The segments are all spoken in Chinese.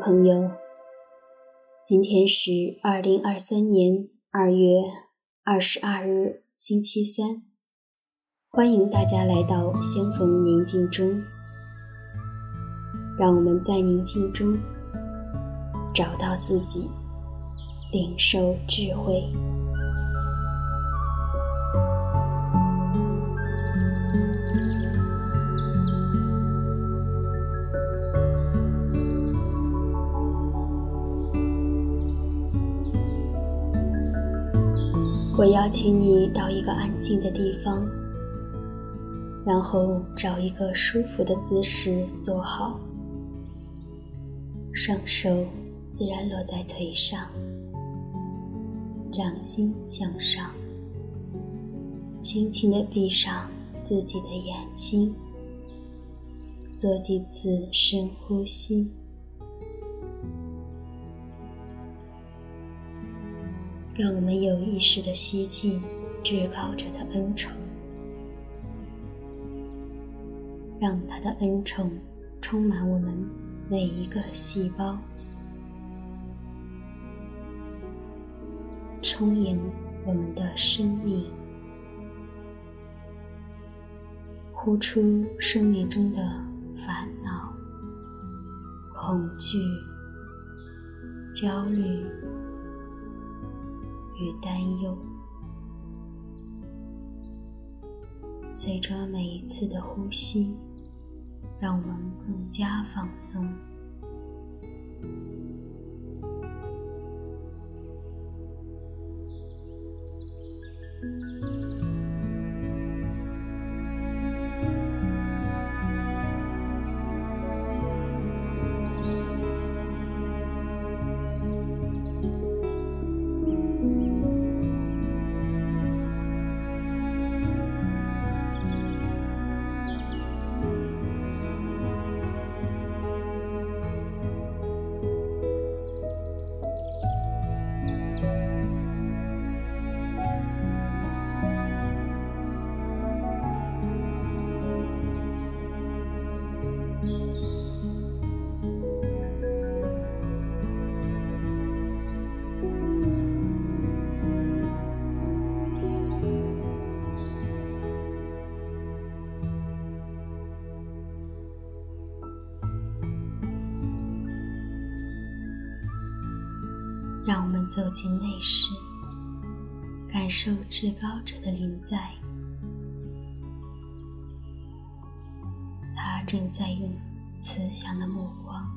朋友，今天是二零二三年二月二十二日，星期三。欢迎大家来到相逢宁静中，让我们在宁静中找到自己，领受智慧。我邀请你到一个安静的地方，然后找一个舒服的姿势坐好，双手自然落在腿上，掌心向上，轻轻地闭上自己的眼睛，做几次深呼吸。让我们有意识地吸进至高者的恩宠，让他的恩宠充满我们每一个细胞，充盈我们的生命，呼出生命中的烦恼、恐惧、焦虑。与担忧，随着每一次的呼吸，让我们更加放松。让我们走进内室，感受至高者的临在。他正在用慈祥的目光，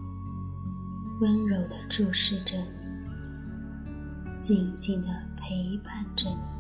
温柔的注视着你，静静的陪伴着你。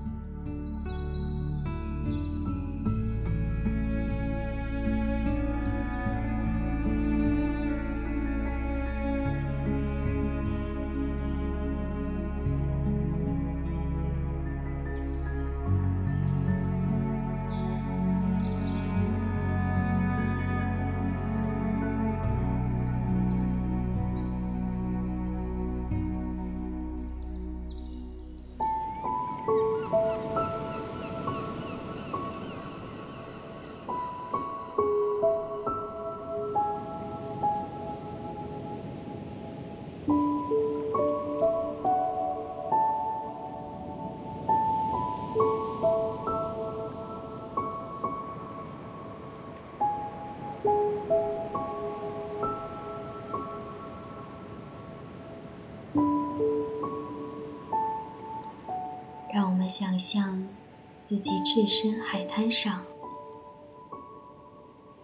让我们想象自己置身海滩上，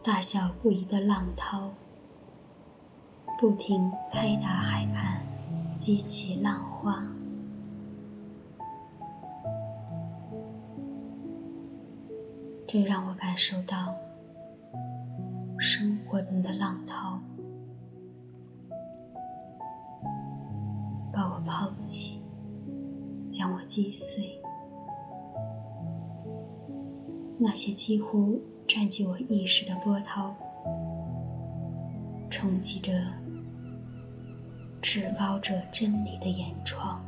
大小不一的浪涛不停拍打海岸，激起浪花。这让我感受到生活中的浪涛把我抛弃。将我击碎，那些几乎占据我意识的波涛，冲击着至高者真理的眼窗。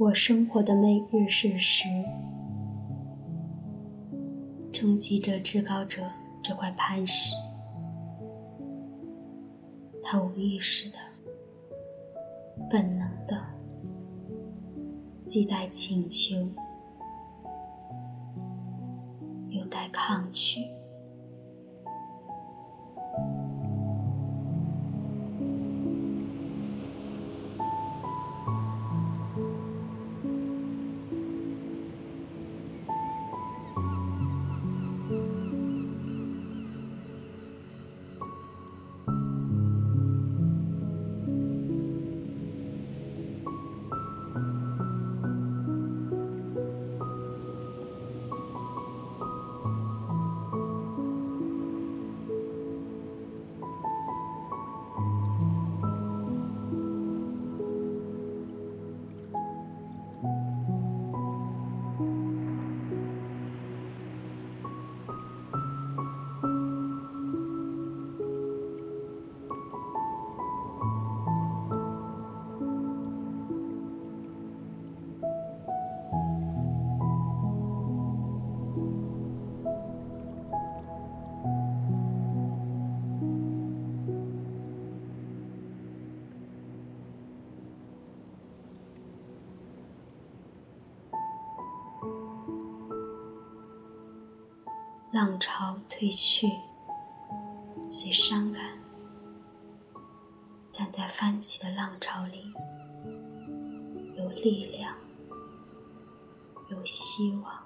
我生活的每日事实，冲击着至高者这块磐石。他无意识的、本能的，既带请求，又带抗拒。褪去，虽伤感，但在翻起的浪潮里，有力量，有希望。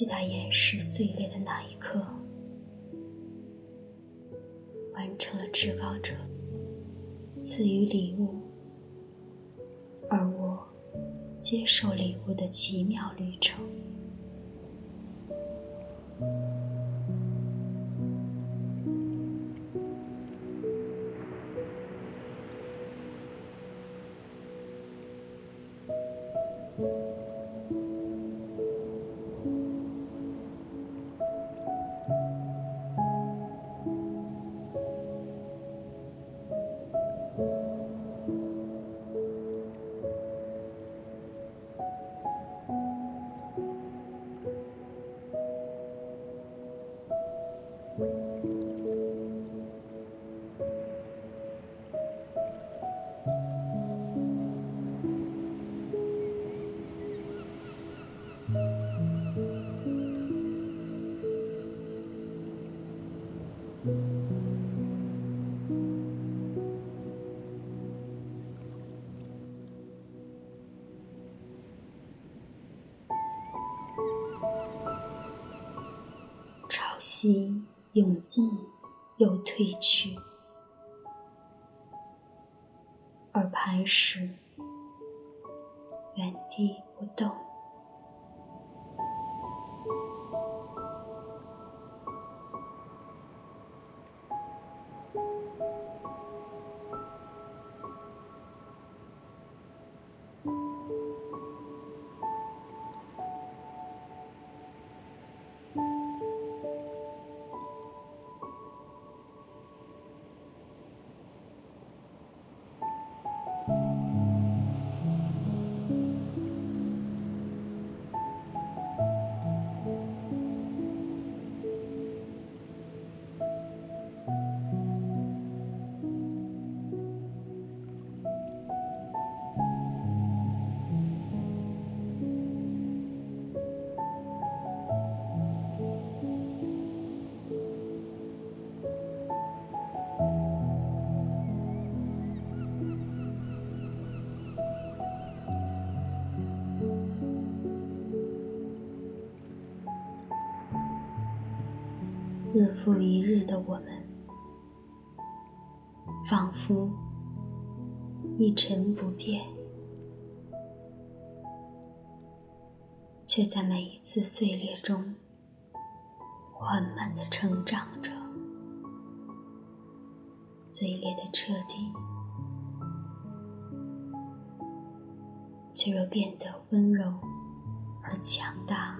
击打岩石碎裂的那一刻，完成了至高者赐予礼物，而我接受礼物的奇妙旅程。心涌进又退去，而磐石原地不动。日复一日的我们，仿佛一成不变，却在每一次碎裂中缓慢的成长着。碎裂的彻底，却又变得温柔而强大。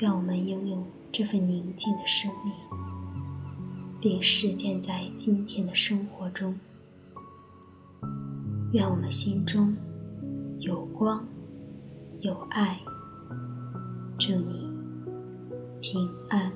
愿我们拥有这份宁静的生命，并实践在今天的生活中。愿我们心中有光，有爱。祝你平安。